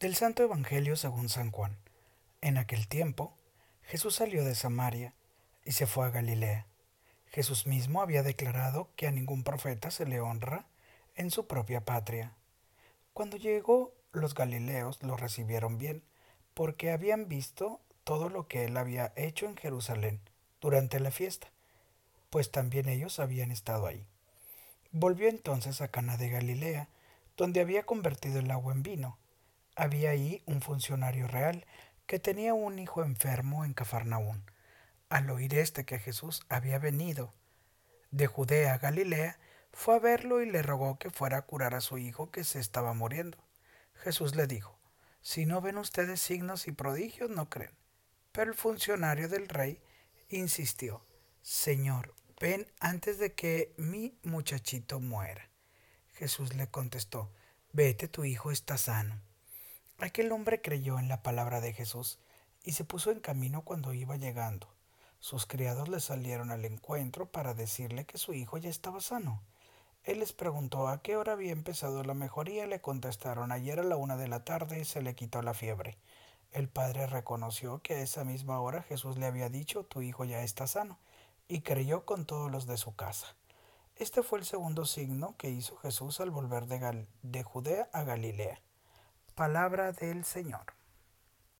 Del Santo Evangelio según San Juan. En aquel tiempo, Jesús salió de Samaria y se fue a Galilea. Jesús mismo había declarado que a ningún profeta se le honra en su propia patria. Cuando llegó, los galileos lo recibieron bien, porque habían visto todo lo que él había hecho en Jerusalén durante la fiesta, pues también ellos habían estado ahí. Volvió entonces a Cana de Galilea, donde había convertido el agua en vino había ahí un funcionario real que tenía un hijo enfermo en Cafarnaún. Al oír este que Jesús había venido de Judea a Galilea, fue a verlo y le rogó que fuera a curar a su hijo que se estaba muriendo. Jesús le dijo, Si no ven ustedes signos y prodigios, no creen. Pero el funcionario del rey insistió, Señor, ven antes de que mi muchachito muera. Jesús le contestó, Vete, tu hijo está sano. Aquel hombre creyó en la palabra de Jesús y se puso en camino cuando iba llegando. Sus criados le salieron al encuentro para decirle que su hijo ya estaba sano. Él les preguntó a qué hora había empezado la mejoría y le contestaron ayer a la una de la tarde se le quitó la fiebre. El padre reconoció que a esa misma hora Jesús le había dicho tu hijo ya está sano y creyó con todos los de su casa. Este fue el segundo signo que hizo Jesús al volver de, de Judea a Galilea. Palabra del Señor.